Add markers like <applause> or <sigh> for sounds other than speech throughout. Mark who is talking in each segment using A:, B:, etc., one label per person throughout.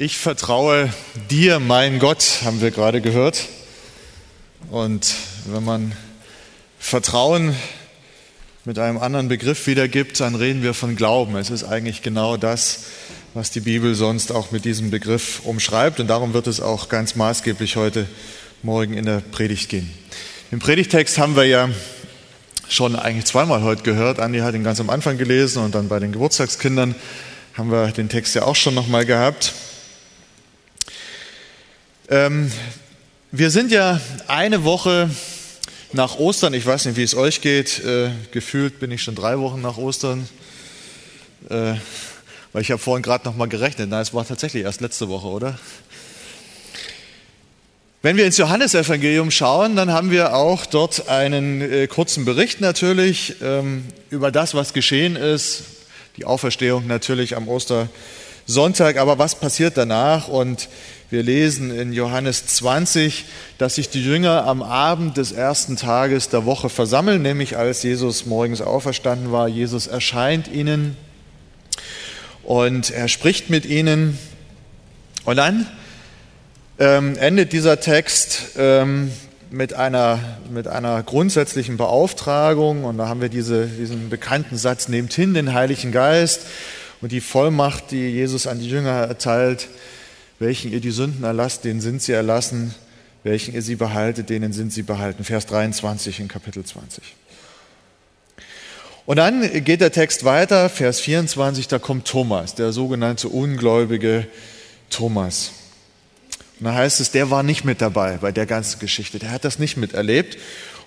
A: Ich vertraue dir, mein Gott, haben wir gerade gehört. Und wenn man Vertrauen mit einem anderen Begriff wiedergibt, dann reden wir von Glauben. Es ist eigentlich genau das, was die Bibel sonst auch mit diesem Begriff umschreibt. Und darum wird es auch ganz maßgeblich heute Morgen in der Predigt gehen. Den Predigtext haben wir ja schon eigentlich zweimal heute gehört. Andi hat ihn ganz am Anfang gelesen und dann bei den Geburtstagskindern haben wir den Text ja auch schon nochmal gehabt. Ähm, wir sind ja eine Woche nach Ostern. Ich weiß nicht, wie es euch geht. Äh, gefühlt bin ich schon drei Wochen nach Ostern. Äh, weil ich habe vorhin gerade noch mal gerechnet. Nein, es war tatsächlich erst letzte Woche, oder? Wenn wir ins Johannesevangelium schauen, dann haben wir auch dort einen äh, kurzen Bericht natürlich ähm, über das, was geschehen ist. Die Auferstehung natürlich am Ostersonntag. Aber was passiert danach? Und wir lesen in Johannes 20, dass sich die Jünger am Abend des ersten Tages der Woche versammeln, nämlich als Jesus morgens auferstanden war. Jesus erscheint ihnen und er spricht mit ihnen. Und dann ähm, endet dieser Text ähm, mit, einer, mit einer grundsätzlichen Beauftragung. Und da haben wir diese, diesen bekannten Satz, nehmt hin den Heiligen Geist und die Vollmacht, die Jesus an die Jünger erteilt welchen ihr die Sünden erlasst, denen sind sie erlassen, welchen ihr sie behaltet, denen sind sie behalten. Vers 23 in Kapitel 20. Und dann geht der Text weiter, Vers 24, da kommt Thomas, der sogenannte ungläubige Thomas. Und da heißt es, der war nicht mit dabei bei der ganzen Geschichte, der hat das nicht miterlebt.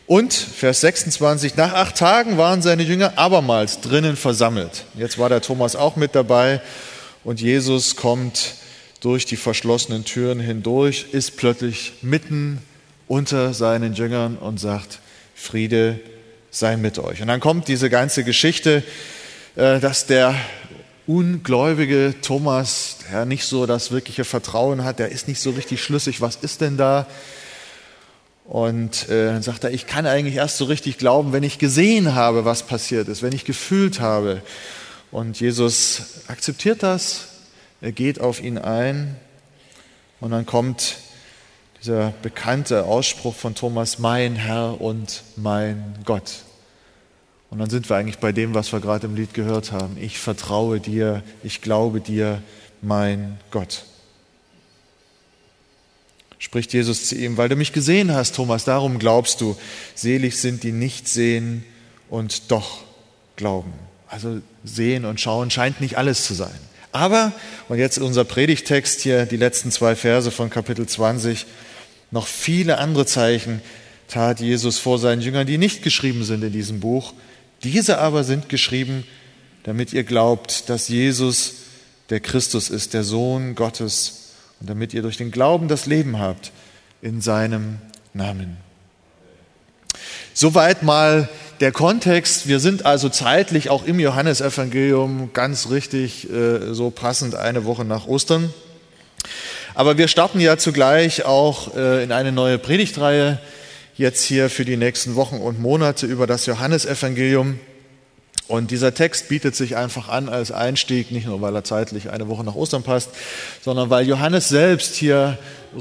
A: Und Vers 26, nach acht Tagen waren seine Jünger abermals drinnen versammelt. Jetzt war der Thomas auch mit dabei und Jesus kommt durch die verschlossenen Türen hindurch, ist plötzlich mitten unter seinen Jüngern und sagt, Friede sei mit euch. Und dann kommt diese ganze Geschichte, äh, dass der ungläubige Thomas, der nicht so das wirkliche Vertrauen hat, der ist nicht so richtig schlüssig, was ist denn da? Und äh, dann sagt er, ich kann eigentlich erst so richtig glauben, wenn ich gesehen habe, was passiert ist, wenn ich gefühlt habe. Und Jesus akzeptiert das, er geht auf ihn ein und dann kommt dieser bekannte Ausspruch von Thomas, mein Herr und mein Gott. Und dann sind wir eigentlich bei dem, was wir gerade im Lied gehört haben. Ich vertraue dir, ich glaube dir, mein Gott. Spricht Jesus zu ihm, weil du mich gesehen hast, Thomas, darum glaubst du. Selig sind die nicht sehen und doch glauben. Also sehen und schauen scheint nicht alles zu sein. Aber, und jetzt unser Predigtext hier, die letzten zwei Verse von Kapitel 20, noch viele andere Zeichen tat Jesus vor seinen Jüngern, die nicht geschrieben sind in diesem Buch. Diese aber sind geschrieben, damit ihr glaubt, dass Jesus der Christus ist, der Sohn Gottes, und damit ihr durch den Glauben das Leben habt in seinem Namen. Soweit mal der Kontext, wir sind also zeitlich auch im Johannesevangelium ganz richtig äh, so passend eine Woche nach Ostern. Aber wir starten ja zugleich auch äh, in eine neue Predigtreihe jetzt hier für die nächsten Wochen und Monate über das Johannesevangelium. Und dieser Text bietet sich einfach an als Einstieg, nicht nur weil er zeitlich eine Woche nach Ostern passt, sondern weil Johannes selbst hier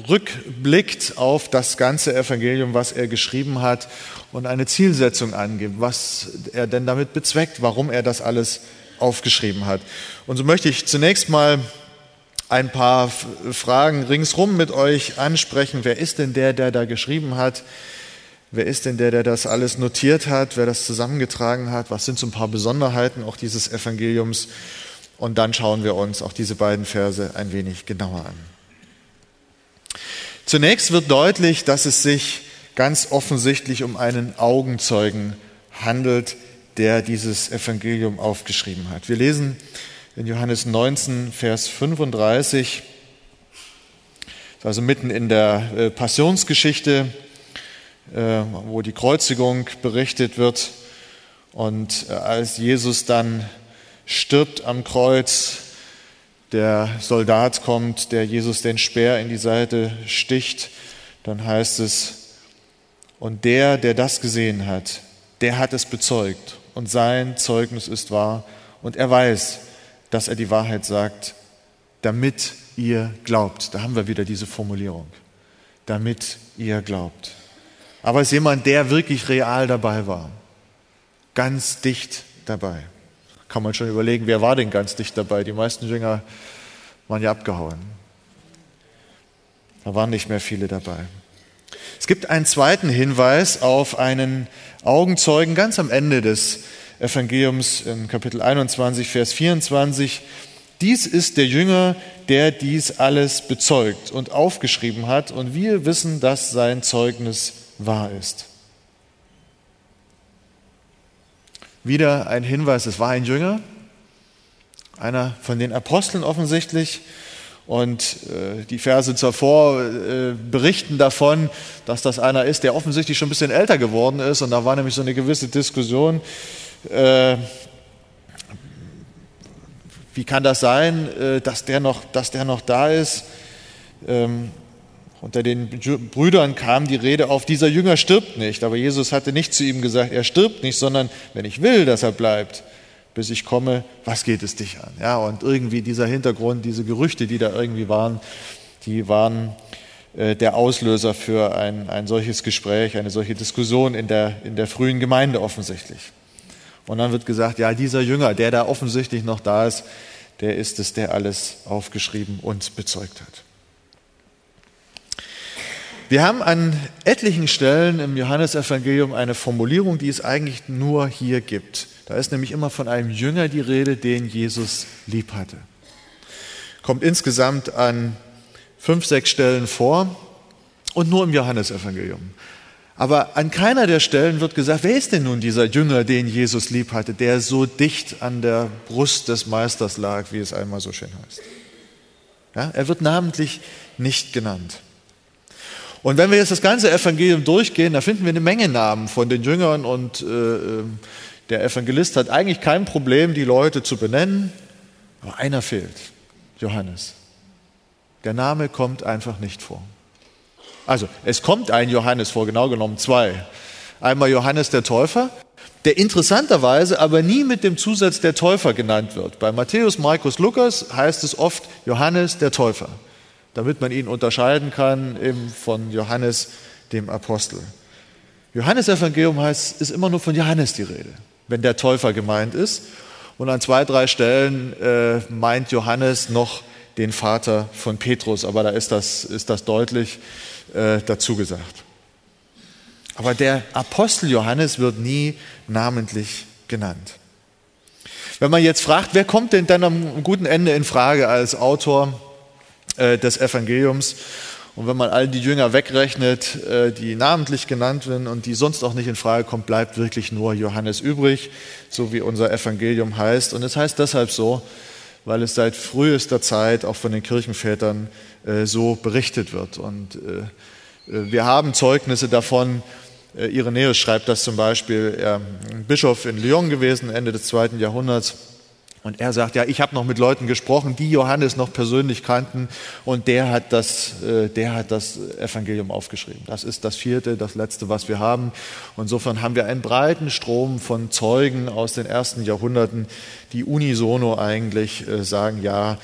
A: rückblickt auf das ganze Evangelium, was er geschrieben hat und eine Zielsetzung angibt, was er denn damit bezweckt, warum er das alles aufgeschrieben hat. Und so möchte ich zunächst mal ein paar Fragen ringsrum mit euch ansprechen. Wer ist denn der, der da geschrieben hat? Wer ist denn der, der das alles notiert hat, wer das zusammengetragen hat? Was sind so ein paar Besonderheiten auch dieses Evangeliums? Und dann schauen wir uns auch diese beiden Verse ein wenig genauer an. Zunächst wird deutlich, dass es sich ganz offensichtlich um einen Augenzeugen handelt, der dieses Evangelium aufgeschrieben hat. Wir lesen in Johannes 19, Vers 35, also mitten in der äh, Passionsgeschichte, äh, wo die Kreuzigung berichtet wird. Und äh, als Jesus dann stirbt am Kreuz, der Soldat kommt, der Jesus den Speer in die Seite sticht, dann heißt es, und der, der das gesehen hat, der hat es bezeugt und sein Zeugnis ist wahr und er weiß, dass er die Wahrheit sagt, damit ihr glaubt. Da haben wir wieder diese Formulierung. Damit ihr glaubt. Aber es ist jemand, der wirklich real dabei war. Ganz dicht dabei. Kann man schon überlegen, wer war denn ganz dicht dabei? Die meisten Jünger waren ja abgehauen. Da waren nicht mehr viele dabei. Es gibt einen zweiten Hinweis auf einen Augenzeugen ganz am Ende des Evangeliums in Kapitel 21, Vers 24. Dies ist der Jünger, der dies alles bezeugt und aufgeschrieben hat, und wir wissen, dass sein Zeugnis wahr ist. Wieder ein Hinweis, es war ein Jünger, einer von den Aposteln offensichtlich, und äh, die Verse zuvor äh, berichten davon, dass das einer ist, der offensichtlich schon ein bisschen älter geworden ist. Und da war nämlich so eine gewisse Diskussion. Äh, wie kann das sein, dass der noch, dass der noch da ist? Ähm, unter den Brüdern kam die Rede auf, dieser Jünger stirbt nicht. Aber Jesus hatte nicht zu ihm gesagt, er stirbt nicht, sondern wenn ich will, dass er bleibt, bis ich komme, was geht es dich an? Ja, und irgendwie dieser Hintergrund, diese Gerüchte, die da irgendwie waren, die waren äh, der Auslöser für ein, ein solches Gespräch, eine solche Diskussion in der, in der frühen Gemeinde offensichtlich. Und dann wird gesagt, ja, dieser Jünger, der da offensichtlich noch da ist, der ist es, der alles aufgeschrieben und bezeugt hat. Wir haben an etlichen Stellen im Johannesevangelium eine Formulierung, die es eigentlich nur hier gibt. Da ist nämlich immer von einem Jünger die Rede, den Jesus lieb hatte. Kommt insgesamt an fünf, sechs Stellen vor und nur im Johannesevangelium. Aber an keiner der Stellen wird gesagt, wer ist denn nun dieser Jünger, den Jesus lieb hatte, der so dicht an der Brust des Meisters lag, wie es einmal so schön heißt. Ja, er wird namentlich nicht genannt. Und wenn wir jetzt das ganze Evangelium durchgehen, da finden wir eine Menge Namen von den Jüngern und äh, ähm, der Evangelist hat eigentlich kein Problem, die Leute zu benennen, aber einer fehlt, Johannes. Der Name kommt einfach nicht vor. Also es kommt ein Johannes vor, genau genommen zwei. Einmal Johannes der Täufer, der interessanterweise aber nie mit dem Zusatz der Täufer genannt wird. Bei Matthäus, Markus, Lukas heißt es oft Johannes der Täufer, damit man ihn unterscheiden kann von Johannes dem Apostel. Johannes Evangelium heißt, ist immer nur von Johannes die Rede wenn der Täufer gemeint ist. Und an zwei, drei Stellen äh, meint Johannes noch den Vater von Petrus, aber da ist das, ist das deutlich äh, dazu gesagt. Aber der Apostel Johannes wird nie namentlich genannt. Wenn man jetzt fragt, wer kommt denn dann am guten Ende in Frage als Autor äh, des Evangeliums, und wenn man all die Jünger wegrechnet, äh, die namentlich genannt werden und die sonst auch nicht in Frage kommen, bleibt wirklich nur Johannes übrig, so wie unser Evangelium heißt. Und es heißt deshalb so, weil es seit frühester Zeit auch von den Kirchenvätern äh, so berichtet wird. Und wir haben Zeugnisse davon. Irenäus schreibt das zum Beispiel, er Bischof in Lyon gewesen, Ende des zweiten Jahrhunderts und er sagt, ja, ich habe noch mit Leuten gesprochen, die Johannes noch persönlich kannten und der hat, das, äh, der hat das Evangelium aufgeschrieben. Das ist das vierte, das letzte, was wir haben. insofern haben wir einen breiten Strom von Zeugen aus den ersten Jahrhunderten, die unisono eigentlich äh, sagen, ja,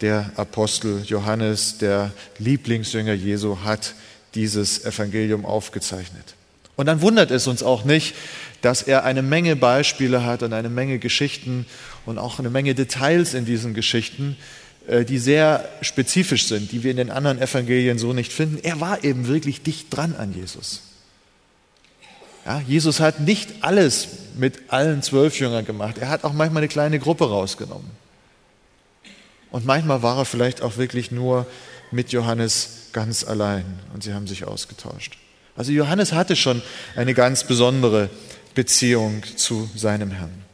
A: der Apostel Johannes, der Lieblingsjünger Jesu, hat dieses Evangelium aufgezeichnet. Und dann wundert es uns auch nicht, dass er eine Menge Beispiele hat und eine Menge Geschichten und auch eine Menge Details in diesen Geschichten, äh, die sehr spezifisch sind, die wir in den anderen Evangelien so nicht finden. Er war eben wirklich dicht dran an Jesus. Ja, Jesus hat nicht alles mit allen zwölf Jüngern gemacht. Er hat auch manchmal eine kleine Gruppe rausgenommen. Und manchmal war er vielleicht auch wirklich nur mit Johannes ganz allein und sie haben sich ausgetauscht. Also Johannes hatte schon eine ganz besondere Beziehung zu seinem Herrn.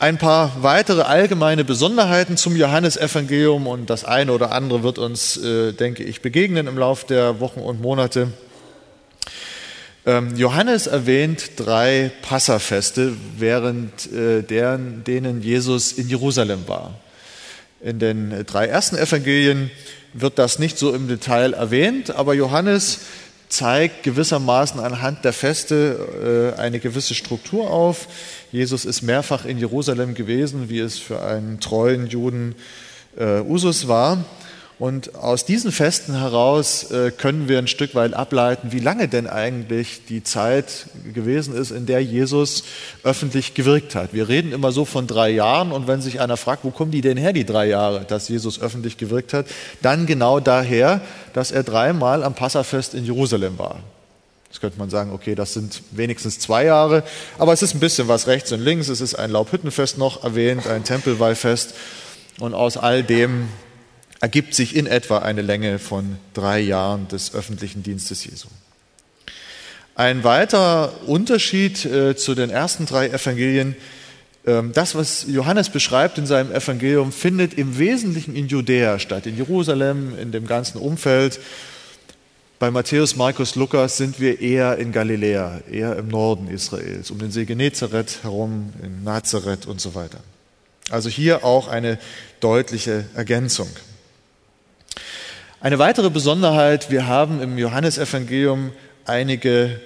A: Ein paar weitere allgemeine Besonderheiten zum Johannesevangelium und das eine oder andere wird uns, äh, denke ich, begegnen im Laufe der Wochen und Monate. Ähm, Johannes erwähnt drei Passafeste, während äh, deren, denen Jesus in Jerusalem war. In den drei ersten Evangelien wird das nicht so im Detail erwähnt, aber Johannes zeigt gewissermaßen anhand der Feste äh, eine gewisse Struktur auf. Jesus ist mehrfach in Jerusalem gewesen, wie es für einen treuen Juden äh, Usus war. Und aus diesen Festen heraus äh, können wir ein Stück weit ableiten, wie lange denn eigentlich die Zeit gewesen ist, in der Jesus öffentlich gewirkt hat. Wir reden immer so von drei Jahren und wenn sich einer fragt, wo kommen die denn her, die drei Jahre, dass Jesus öffentlich gewirkt hat, dann genau daher, dass er dreimal am Passafest in Jerusalem war. Jetzt könnte man sagen, okay, das sind wenigstens zwei Jahre, aber es ist ein bisschen was rechts und links. Es ist ein Laubhüttenfest noch erwähnt, ein Tempelweihfest. Und aus all dem ergibt sich in etwa eine Länge von drei Jahren des öffentlichen Dienstes Jesu. Ein weiterer Unterschied äh, zu den ersten drei Evangelien, äh, das, was Johannes beschreibt in seinem Evangelium, findet im Wesentlichen in Judäa statt, in Jerusalem, in dem ganzen Umfeld. Bei Matthäus, Markus, Lukas sind wir eher in Galiläa, eher im Norden Israels, um den See Genezareth herum, in Nazareth und so weiter. Also hier auch eine deutliche Ergänzung. Eine weitere Besonderheit, wir haben im Johannesevangelium einige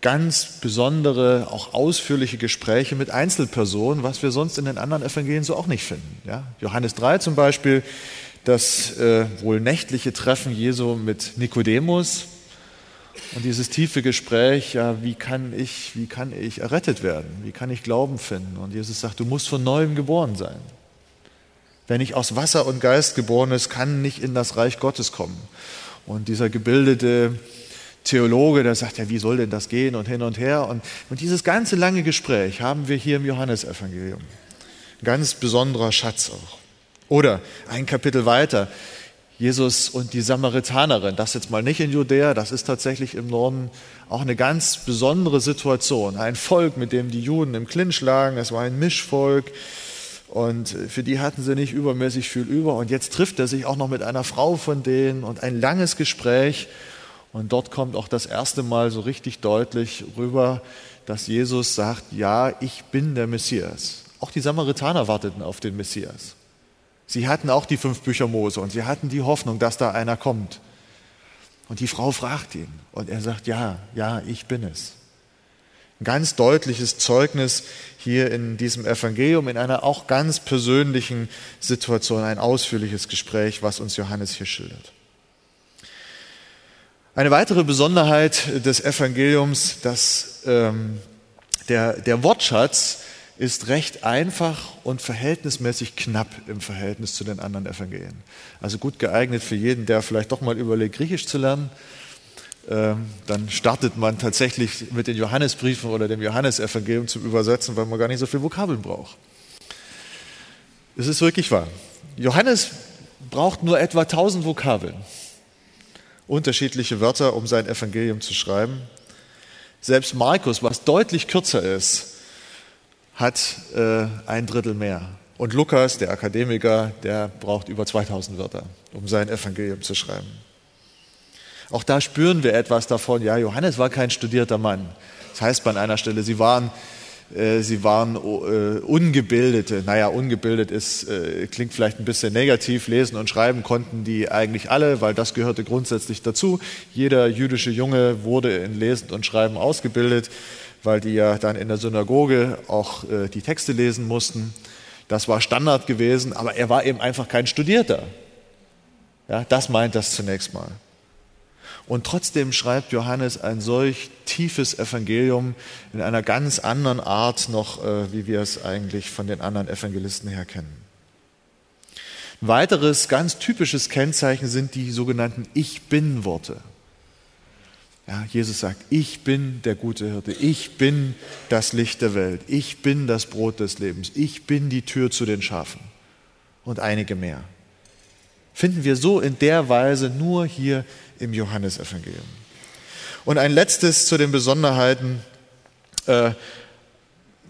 A: ganz besondere, auch ausführliche Gespräche mit Einzelpersonen, was wir sonst in den anderen Evangelien so auch nicht finden. Ja? Johannes 3 zum Beispiel, das äh, wohl nächtliche Treffen Jesu mit Nikodemus und dieses tiefe Gespräch, ja, wie kann ich, wie kann ich errettet werden? Wie kann ich Glauben finden? Und Jesus sagt, du musst von neuem geboren sein. Wer nicht aus Wasser und Geist geboren ist, kann nicht in das Reich Gottes kommen. Und dieser gebildete Theologe, der sagt ja, wie soll denn das gehen und hin und her. Und, und dieses ganze lange Gespräch haben wir hier im Johannesevangelium. Ein ganz besonderer Schatz auch. Oder ein Kapitel weiter, Jesus und die Samaritanerin. Das jetzt mal nicht in Judäa, das ist tatsächlich im Norden auch eine ganz besondere Situation. Ein Volk, mit dem die Juden im Clinch lagen. Es war ein Mischvolk. Und für die hatten sie nicht übermäßig viel über. Und jetzt trifft er sich auch noch mit einer Frau von denen und ein langes Gespräch. Und dort kommt auch das erste Mal so richtig deutlich rüber, dass Jesus sagt, ja, ich bin der Messias. Auch die Samaritaner warteten auf den Messias. Sie hatten auch die fünf Bücher Mose und sie hatten die Hoffnung, dass da einer kommt. Und die Frau fragt ihn und er sagt, ja, ja, ich bin es. Ein ganz deutliches Zeugnis hier in diesem Evangelium, in einer auch ganz persönlichen Situation, ein ausführliches Gespräch, was uns Johannes hier schildert. Eine weitere Besonderheit des Evangeliums, dass ähm, der, der Wortschatz ist recht einfach und verhältnismäßig knapp im Verhältnis zu den anderen Evangelien. Also gut geeignet für jeden, der vielleicht doch mal überlegt, Griechisch zu lernen. Ähm, dann startet man tatsächlich mit den Johannesbriefen oder dem Johannesevangelium zum Übersetzen, weil man gar nicht so viel Vokabeln braucht. Es ist wirklich wahr. Johannes braucht nur etwa 1000 Vokabeln, unterschiedliche Wörter, um sein Evangelium zu schreiben. Selbst Markus, was deutlich kürzer ist, hat äh, ein Drittel mehr. Und Lukas, der Akademiker, der braucht über 2000 Wörter, um sein Evangelium zu schreiben. Auch da spüren wir etwas davon, ja, Johannes war kein studierter Mann. Das heißt an einer Stelle, sie waren, äh, sie waren äh, Ungebildete. Naja, ungebildet ist, äh, klingt vielleicht ein bisschen negativ. Lesen und schreiben konnten die eigentlich alle, weil das gehörte grundsätzlich dazu. Jeder jüdische Junge wurde in Lesen und Schreiben ausgebildet weil die ja dann in der Synagoge auch äh, die Texte lesen mussten. Das war Standard gewesen, aber er war eben einfach kein Studierter. Ja, das meint das zunächst mal. Und trotzdem schreibt Johannes ein solch tiefes Evangelium in einer ganz anderen Art noch, äh, wie wir es eigentlich von den anderen Evangelisten her kennen. Ein weiteres ganz typisches Kennzeichen sind die sogenannten Ich bin-Worte. Ja, Jesus sagt, ich bin der gute Hirte, ich bin das Licht der Welt, ich bin das Brot des Lebens, ich bin die Tür zu den Schafen und einige mehr. Finden wir so in der Weise nur hier im Johannesevangelium. Und ein letztes zu den Besonderheiten. Äh,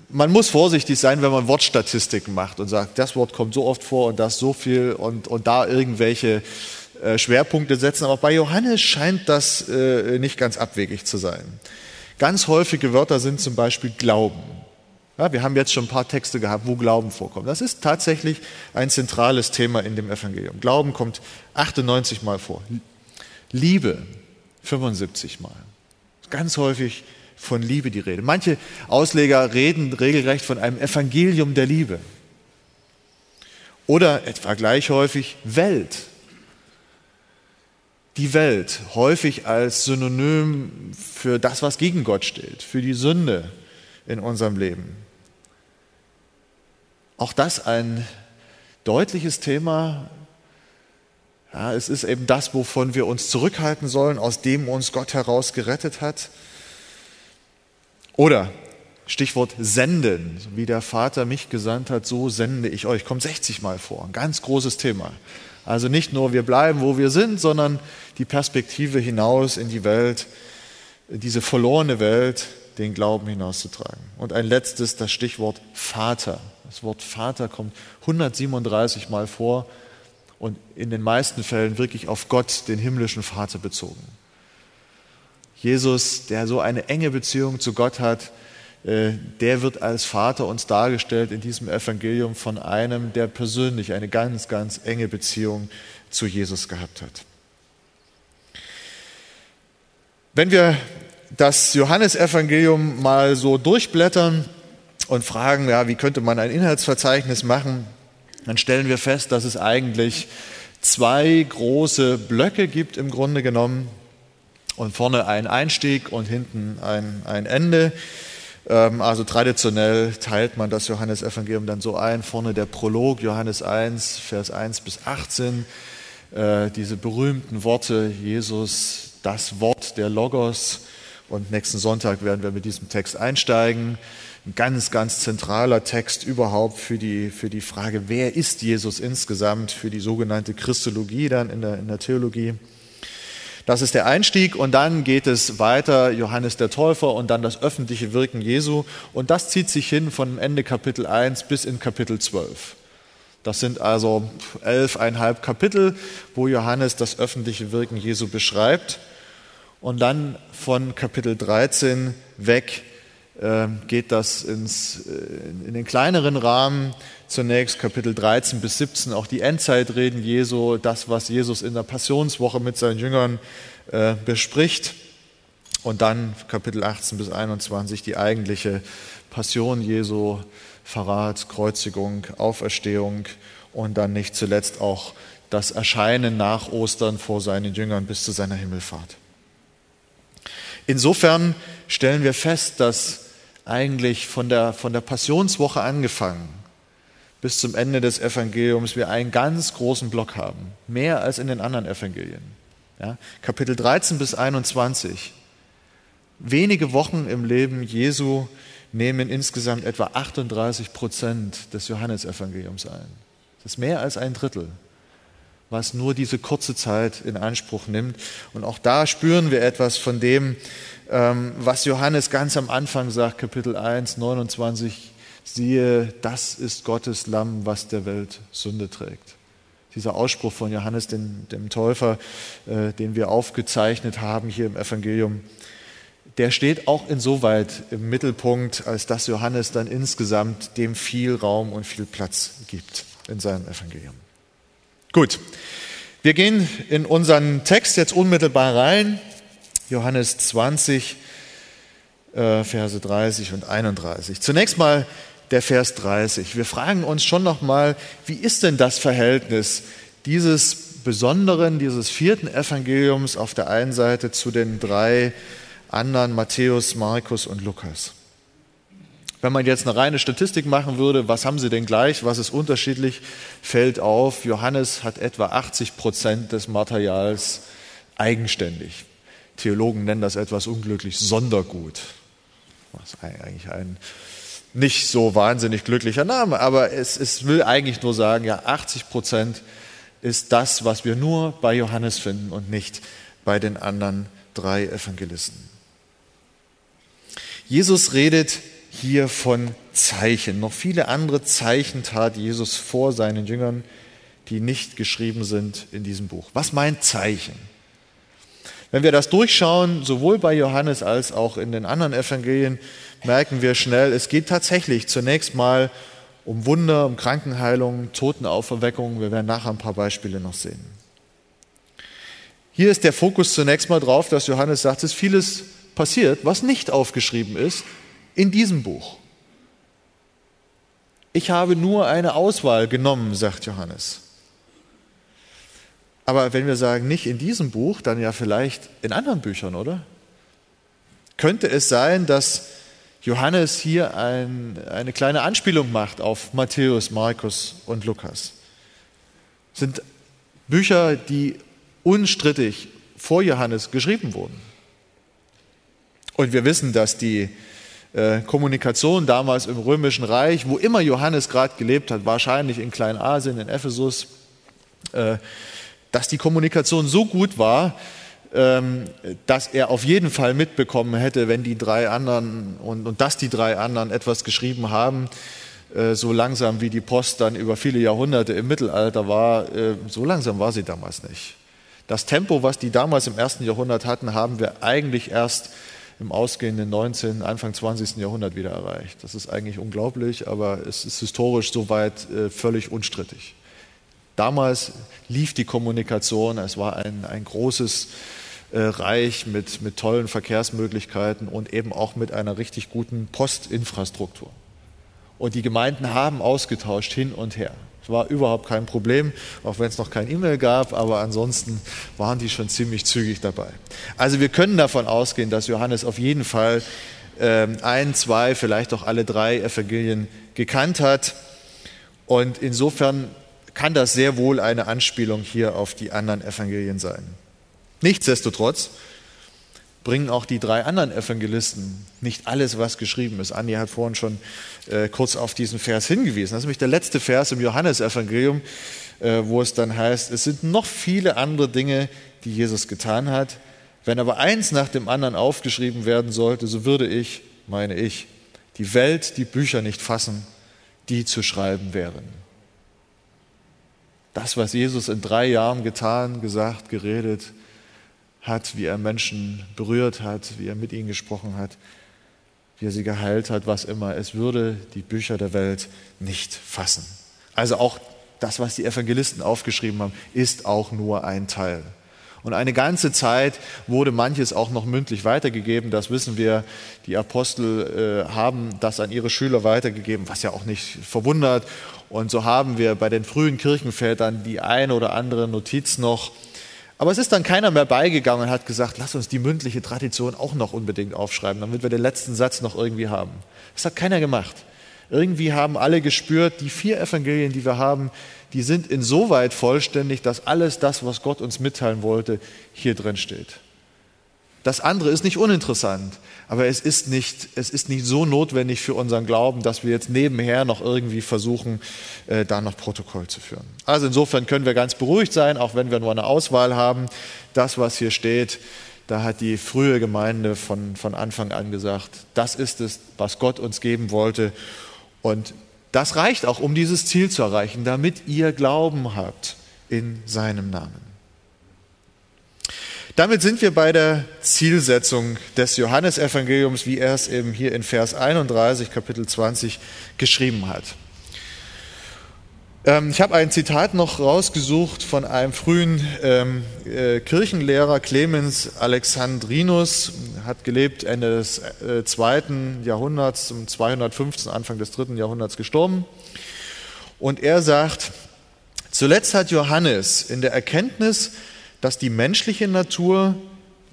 A: man muss vorsichtig sein, wenn man Wortstatistiken macht und sagt, das Wort kommt so oft vor und das so viel und, und da irgendwelche äh, Schwerpunkte setzen. Aber bei Johannes scheint das äh, nicht ganz abwegig zu sein. Ganz häufige Wörter sind zum Beispiel Glauben. Ja, wir haben jetzt schon ein paar Texte gehabt, wo Glauben vorkommt. Das ist tatsächlich ein zentrales Thema in dem Evangelium. Glauben kommt 98 Mal vor. Liebe 75 Mal. Ganz häufig von Liebe die Rede. Manche Ausleger reden regelrecht von einem Evangelium der Liebe. Oder etwa gleich häufig Welt. Die Welt, häufig als Synonym für das, was gegen Gott steht, für die Sünde in unserem Leben. Auch das ein deutliches Thema. Ja, es ist eben das, wovon wir uns zurückhalten sollen, aus dem uns Gott heraus gerettet hat. Oder Stichwort senden, wie der Vater mich gesandt hat, so sende ich euch. Kommt 60 Mal vor, ein ganz großes Thema. Also nicht nur wir bleiben, wo wir sind, sondern die Perspektive hinaus in die Welt, diese verlorene Welt, den Glauben hinauszutragen. Und ein letztes, das Stichwort Vater. Das Wort Vater kommt 137 Mal vor und in den meisten Fällen wirklich auf Gott, den himmlischen Vater bezogen. Jesus, der so eine enge Beziehung zu Gott hat, äh, der wird als Vater uns dargestellt in diesem Evangelium von einem, der persönlich eine ganz, ganz enge Beziehung zu Jesus gehabt hat. Wenn wir das Johannesevangelium mal so durchblättern und fragen, ja, wie könnte man ein Inhaltsverzeichnis machen, dann stellen wir fest, dass es eigentlich zwei große Blöcke gibt im Grunde genommen und vorne ein Einstieg und hinten ein, ein Ende. Ähm, also traditionell teilt man das Johannesevangelium dann so ein, vorne der Prolog, Johannes 1, Vers 1 bis 18, äh, diese berühmten Worte, Jesus, das Wort der Logos. Und nächsten Sonntag werden wir mit diesem Text einsteigen. Ein ganz, ganz zentraler Text überhaupt für die, für die Frage, wer ist Jesus insgesamt, für die sogenannte Christologie dann in der, in der Theologie. Das ist der Einstieg und dann geht es weiter, Johannes der Täufer und dann das öffentliche Wirken Jesu und das zieht sich hin von Ende Kapitel 1 bis in Kapitel 12. Das sind also elfeinhalb Kapitel, wo Johannes das öffentliche Wirken Jesu beschreibt und dann von Kapitel 13 weg geht das ins, äh, in den kleineren Rahmen zunächst Kapitel 13 bis 17 auch die Endzeitreden Jesu, das, was Jesus in der Passionswoche mit seinen Jüngern äh, bespricht. Und dann Kapitel 18 bis 21 die eigentliche Passion Jesu, Verrat, Kreuzigung, Auferstehung und dann nicht zuletzt auch das Erscheinen nach Ostern vor seinen Jüngern bis zu seiner Himmelfahrt. Insofern stellen wir fest, dass eigentlich von der, von der Passionswoche angefangen bis zum Ende des Evangeliums wir einen ganz großen Block haben, mehr als in den anderen Evangelien. Ja, Kapitel 13 bis 21. Wenige Wochen im Leben Jesu nehmen insgesamt etwa 38 Prozent des Johannesevangeliums ein. Das ist mehr als ein Drittel, was nur diese kurze Zeit in Anspruch nimmt. Und auch da spüren wir etwas von dem, ähm, was Johannes ganz am Anfang sagt, Kapitel 1, 29 siehe, das ist Gottes Lamm, was der Welt Sünde trägt. Dieser Ausspruch von Johannes, dem, dem Täufer, äh, den wir aufgezeichnet haben hier im Evangelium, der steht auch insoweit im Mittelpunkt, als dass Johannes dann insgesamt dem viel Raum und viel Platz gibt in seinem Evangelium. Gut, wir gehen in unseren Text jetzt unmittelbar rein. Johannes 20, äh, Verse 30 und 31. Zunächst mal der Vers 30. Wir fragen uns schon nochmal, wie ist denn das Verhältnis dieses besonderen, dieses vierten Evangeliums auf der einen Seite zu den drei anderen, Matthäus, Markus und Lukas? Wenn man jetzt eine reine Statistik machen würde, was haben sie denn gleich, was ist unterschiedlich, fällt auf, Johannes hat etwa 80 Prozent des Materials eigenständig. Theologen nennen das etwas unglücklich Sondergut, was eigentlich ein nicht so wahnsinnig glücklicher Name, aber es, es will eigentlich nur sagen, ja, 80 Prozent ist das, was wir nur bei Johannes finden und nicht bei den anderen drei Evangelisten. Jesus redet hier von Zeichen. Noch viele andere Zeichen tat Jesus vor seinen Jüngern, die nicht geschrieben sind in diesem Buch. Was meint Zeichen? Wenn wir das durchschauen, sowohl bei Johannes als auch in den anderen Evangelien, merken wir schnell, es geht tatsächlich zunächst mal um Wunder, um Krankenheilung, Totenauferweckung. Wir werden nachher ein paar Beispiele noch sehen. Hier ist der Fokus zunächst mal drauf, dass Johannes sagt, es ist vieles passiert, was nicht aufgeschrieben ist in diesem Buch. Ich habe nur eine Auswahl genommen, sagt Johannes. Aber wenn wir sagen, nicht in diesem Buch, dann ja vielleicht in anderen Büchern, oder? Könnte es sein, dass Johannes hier ein, eine kleine Anspielung macht auf Matthäus, Markus und Lukas? Das sind Bücher, die unstrittig vor Johannes geschrieben wurden. Und wir wissen, dass die Kommunikation damals im Römischen Reich, wo immer Johannes gerade gelebt hat, wahrscheinlich in Kleinasien, in Ephesus, äh, dass die Kommunikation so gut war, ähm, dass er auf jeden Fall mitbekommen hätte, wenn die drei anderen und, und dass die drei anderen etwas geschrieben haben, äh, so langsam wie die Post dann über viele Jahrhunderte im Mittelalter war, äh, so langsam war sie damals nicht. Das Tempo, was die damals im ersten Jahrhundert hatten, haben wir eigentlich erst im ausgehenden 19., Anfang 20. Jahrhundert wieder erreicht. Das ist eigentlich unglaublich, aber es ist historisch soweit äh, völlig unstrittig. Damals lief die Kommunikation, es war ein, ein großes äh, Reich mit, mit tollen Verkehrsmöglichkeiten und eben auch mit einer richtig guten Postinfrastruktur. Und die Gemeinden haben ausgetauscht hin und her. Es war überhaupt kein Problem, auch wenn es noch kein E-Mail gab, aber ansonsten waren die schon ziemlich zügig dabei. Also wir können davon ausgehen, dass Johannes auf jeden Fall äh, ein, zwei, vielleicht auch alle drei Evangelien gekannt hat. Und insofern kann das sehr wohl eine Anspielung hier auf die anderen Evangelien sein. Nichtsdestotrotz bringen auch die drei anderen Evangelisten nicht alles, was geschrieben ist. Andi hat vorhin schon äh, kurz auf diesen Vers hingewiesen. Das ist nämlich der letzte Vers im Johannesevangelium, äh, wo es dann heißt, es sind noch viele andere Dinge, die Jesus getan hat. Wenn aber eins nach dem anderen aufgeschrieben werden sollte, so würde ich, meine ich, die Welt, die Bücher nicht fassen, die zu schreiben wären. Das, was Jesus in drei Jahren getan, gesagt, geredet hat, wie er Menschen berührt hat, wie er mit ihnen gesprochen hat, wie er sie geheilt hat, was immer, es würde die Bücher der Welt nicht fassen. Also auch das, was die Evangelisten aufgeschrieben haben, ist auch nur ein Teil. Und eine ganze Zeit wurde manches auch noch mündlich weitergegeben. Das wissen wir. Die Apostel äh, haben das an ihre Schüler weitergegeben, was ja auch nicht verwundert. Und so haben wir bei den frühen Kirchenvätern die eine oder andere Notiz noch. Aber es ist dann keiner mehr beigegangen und hat gesagt, lass uns die mündliche Tradition auch noch unbedingt aufschreiben, damit wir den letzten Satz noch irgendwie haben. Das hat keiner gemacht. Irgendwie haben alle gespürt, die vier Evangelien, die wir haben, die sind insoweit vollständig, dass alles das, was Gott uns mitteilen wollte, hier drin steht. Das andere ist nicht uninteressant, aber es ist nicht, es ist nicht so notwendig für unseren Glauben, dass wir jetzt nebenher noch irgendwie versuchen, äh, da noch Protokoll zu führen. Also insofern können wir ganz beruhigt sein, auch wenn wir nur eine Auswahl haben. Das, was hier steht, da hat die frühe Gemeinde von, von Anfang an gesagt, das ist es, was Gott uns geben wollte. Und das reicht auch, um dieses Ziel zu erreichen, damit ihr Glauben habt in seinem Namen. Damit sind wir bei der Zielsetzung des Johannesevangeliums, wie er es eben hier in Vers 31, Kapitel 20 geschrieben hat. Ähm, ich habe ein Zitat noch rausgesucht von einem frühen ähm, äh, Kirchenlehrer, Clemens Alexandrinus, hat gelebt Ende des äh, zweiten Jahrhunderts, um 215, Anfang des dritten Jahrhunderts gestorben. Und er sagt, zuletzt hat Johannes in der Erkenntnis, dass die menschliche Natur,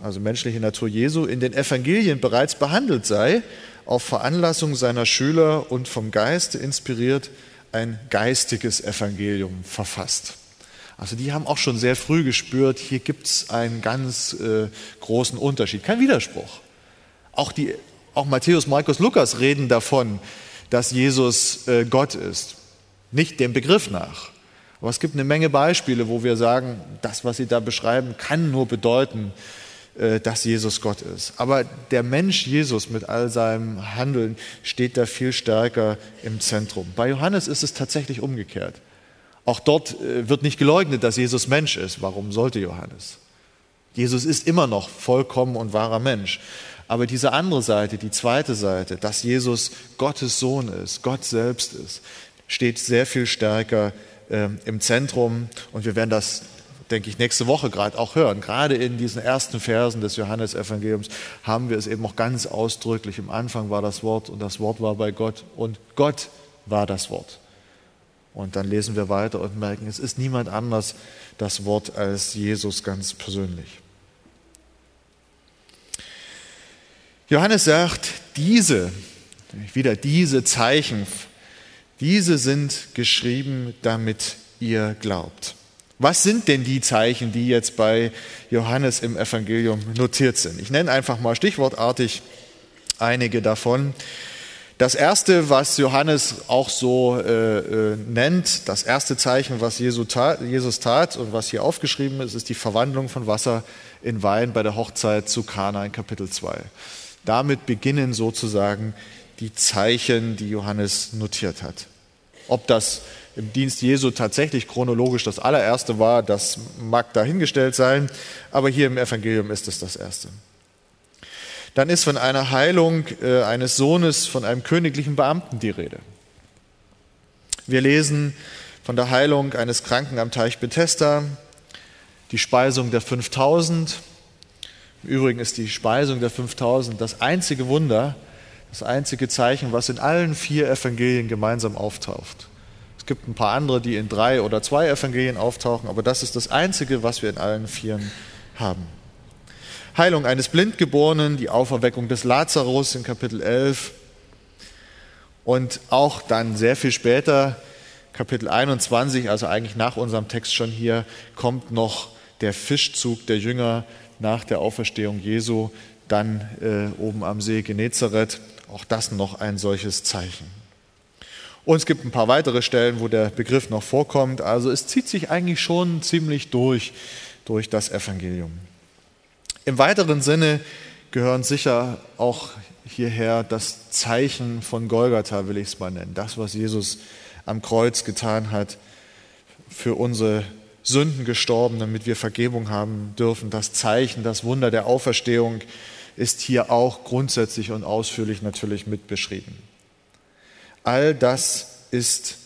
A: also menschliche Natur Jesu, in den Evangelien bereits behandelt sei, auf Veranlassung seiner Schüler und vom Geiste inspiriert ein geistiges Evangelium verfasst. Also die haben auch schon sehr früh gespürt, hier gibt es einen ganz äh, großen Unterschied, kein Widerspruch. Auch, die, auch Matthäus, Markus, Lukas reden davon, dass Jesus äh, Gott ist, nicht dem Begriff nach. Aber es gibt eine Menge Beispiele, wo wir sagen, das, was Sie da beschreiben, kann nur bedeuten, äh, dass Jesus Gott ist. Aber der Mensch Jesus mit all seinem Handeln steht da viel stärker im Zentrum. Bei Johannes ist es tatsächlich umgekehrt. Auch dort äh, wird nicht geleugnet, dass Jesus Mensch ist. Warum sollte Johannes? Jesus ist immer noch vollkommen und wahrer Mensch. Aber diese andere Seite, die zweite Seite, dass Jesus Gottes Sohn ist, Gott selbst ist, steht sehr viel stärker im ähm, im Zentrum. Und wir werden das, denke ich, nächste Woche gerade auch hören. Gerade in diesen ersten Versen des Johannesevangeliums haben wir es eben auch ganz ausdrücklich. Im Anfang war das Wort und das Wort war bei Gott und Gott war das Wort. Und dann lesen wir weiter und merken, es ist niemand anders das Wort als Jesus ganz persönlich. Johannes sagt, diese, wieder diese Zeichen, diese sind geschrieben, damit ihr glaubt. Was sind denn die Zeichen, die jetzt bei Johannes im Evangelium notiert sind? Ich nenne einfach mal stichwortartig einige davon. Das erste, was Johannes auch so äh, äh, nennt, das erste Zeichen, was Jesus tat, Jesus tat und was hier aufgeschrieben ist, ist die Verwandlung von Wasser in Wein bei der Hochzeit zu Kana in Kapitel 2. Damit beginnen sozusagen die Zeichen, die Johannes notiert hat. Ob das im Dienst Jesu tatsächlich chronologisch das allererste war, das mag dahingestellt sein, aber hier im Evangelium ist es das erste. Dann ist von einer Heilung äh, eines Sohnes von einem königlichen Beamten die Rede. Wir lesen von der Heilung eines Kranken am Teich Bethesda, die Speisung der 5000. Im Übrigen ist die Speisung der 5000 das einzige Wunder, das einzige Zeichen, was in allen vier Evangelien gemeinsam auftaucht gibt ein paar andere, die in drei oder zwei Evangelien auftauchen, aber das ist das Einzige, was wir in allen Vieren haben. Heilung eines Blindgeborenen, die Auferweckung des Lazarus in Kapitel 11 und auch dann sehr viel später, Kapitel 21, also eigentlich nach unserem Text schon hier, kommt noch der Fischzug der Jünger nach der Auferstehung Jesu, dann äh, oben am See Genezareth. Auch das noch ein solches Zeichen. Und es gibt ein paar weitere Stellen, wo der Begriff noch vorkommt. Also es zieht sich eigentlich schon ziemlich durch, durch das Evangelium. Im weiteren Sinne gehören sicher auch hierher das Zeichen von Golgatha, will ich es mal nennen. Das, was Jesus am Kreuz getan hat, für unsere Sünden gestorben, damit wir Vergebung haben dürfen. Das Zeichen, das Wunder der Auferstehung ist hier auch grundsätzlich und ausführlich natürlich mit beschrieben. All das ist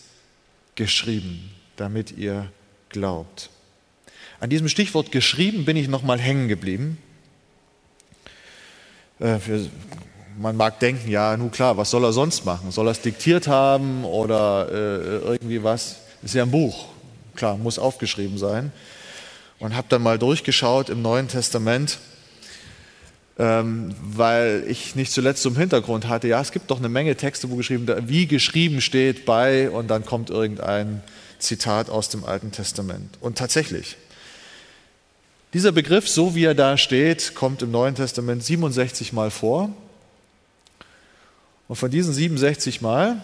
A: geschrieben, damit ihr glaubt. An diesem Stichwort geschrieben bin ich nochmal hängen geblieben. Äh, man mag denken, ja, nun klar, was soll er sonst machen? Soll er es diktiert haben oder äh, irgendwie was? Ist ja ein Buch, klar, muss aufgeschrieben sein. Und habe dann mal durchgeschaut im Neuen Testament ähm, weil ich nicht zuletzt zum Hintergrund hatte, ja, es gibt doch eine Menge Texte, wo geschrieben, wie geschrieben steht bei und dann kommt irgendein Zitat aus dem Alten Testament. Und tatsächlich, dieser Begriff, so wie er da steht, kommt im Neuen Testament 67 Mal vor. Und von diesen 67 Mal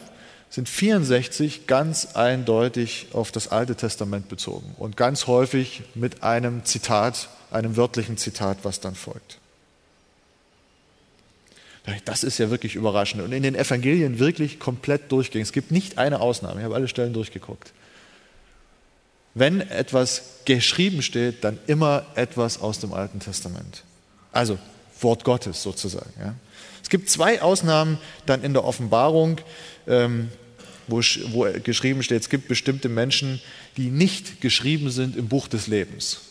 A: sind 64 ganz eindeutig auf das Alte Testament bezogen und ganz häufig mit einem Zitat, einem wörtlichen Zitat, was dann folgt. Das ist ja wirklich überraschend. Und in den Evangelien wirklich komplett durchgehen. Es gibt nicht eine Ausnahme. Ich habe alle Stellen durchgeguckt. Wenn etwas geschrieben steht, dann immer etwas aus dem Alten Testament. Also Wort Gottes sozusagen. Ja. Es gibt zwei Ausnahmen dann in der Offenbarung, ähm, wo, wo geschrieben steht, es gibt bestimmte Menschen, die nicht geschrieben sind im Buch des Lebens.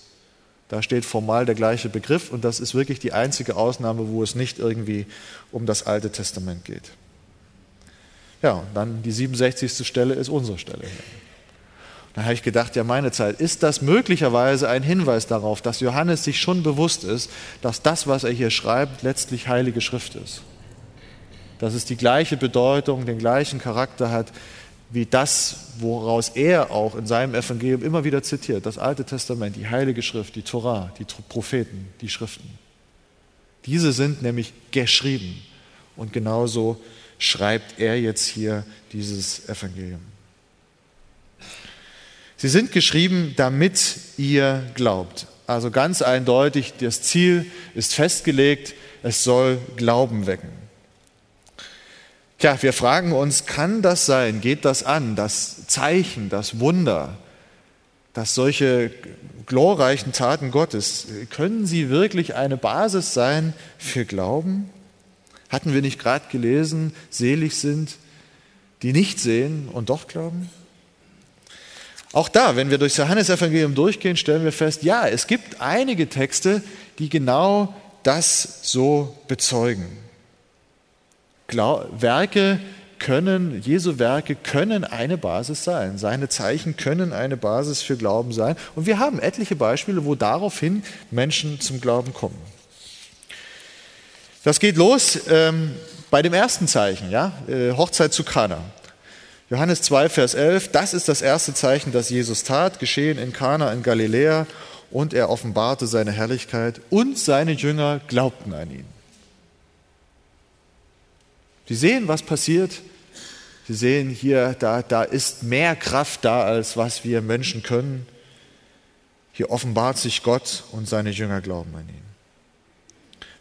A: Da steht formal der gleiche Begriff und das ist wirklich die einzige Ausnahme, wo es nicht irgendwie um das Alte Testament geht. Ja, und dann die 67. Stelle ist unsere Stelle. Da habe ich gedacht, ja meine Zeit, ist das möglicherweise ein Hinweis darauf, dass Johannes sich schon bewusst ist, dass das, was er hier schreibt, letztlich heilige Schrift ist? Dass es die gleiche Bedeutung, den gleichen Charakter hat wie das, woraus er auch in seinem Evangelium immer wieder zitiert, das Alte Testament, die Heilige Schrift, die Torah, die Propheten, die Schriften. Diese sind nämlich geschrieben und genauso schreibt er jetzt hier dieses Evangelium. Sie sind geschrieben, damit ihr glaubt. Also ganz eindeutig, das Ziel ist festgelegt, es soll Glauben wecken. Tja, wir fragen uns, kann das sein, geht das an, das Zeichen, das Wunder, dass solche glorreichen Taten Gottes, können sie wirklich eine Basis sein für Glauben? Hatten wir nicht gerade gelesen, selig sind, die nicht sehen und doch glauben? Auch da, wenn wir durch das Johannesevangelium durchgehen, stellen wir fest, ja, es gibt einige Texte, die genau das so bezeugen. Werke, können, Jesu Werke können eine Basis sein. Seine Zeichen können eine Basis für Glauben sein. Und wir haben etliche Beispiele, wo daraufhin Menschen zum Glauben kommen. Das geht los ähm, bei dem ersten Zeichen, ja, äh, Hochzeit zu Kana. Johannes 2, Vers 11, das ist das erste Zeichen, das Jesus tat, geschehen in Kana in Galiläa und er offenbarte seine Herrlichkeit und seine Jünger glaubten an ihn. Sie sehen, was passiert. Sie sehen hier, da, da ist mehr Kraft da, als was wir Menschen können. Hier offenbart sich Gott und seine Jünger glauben an ihn.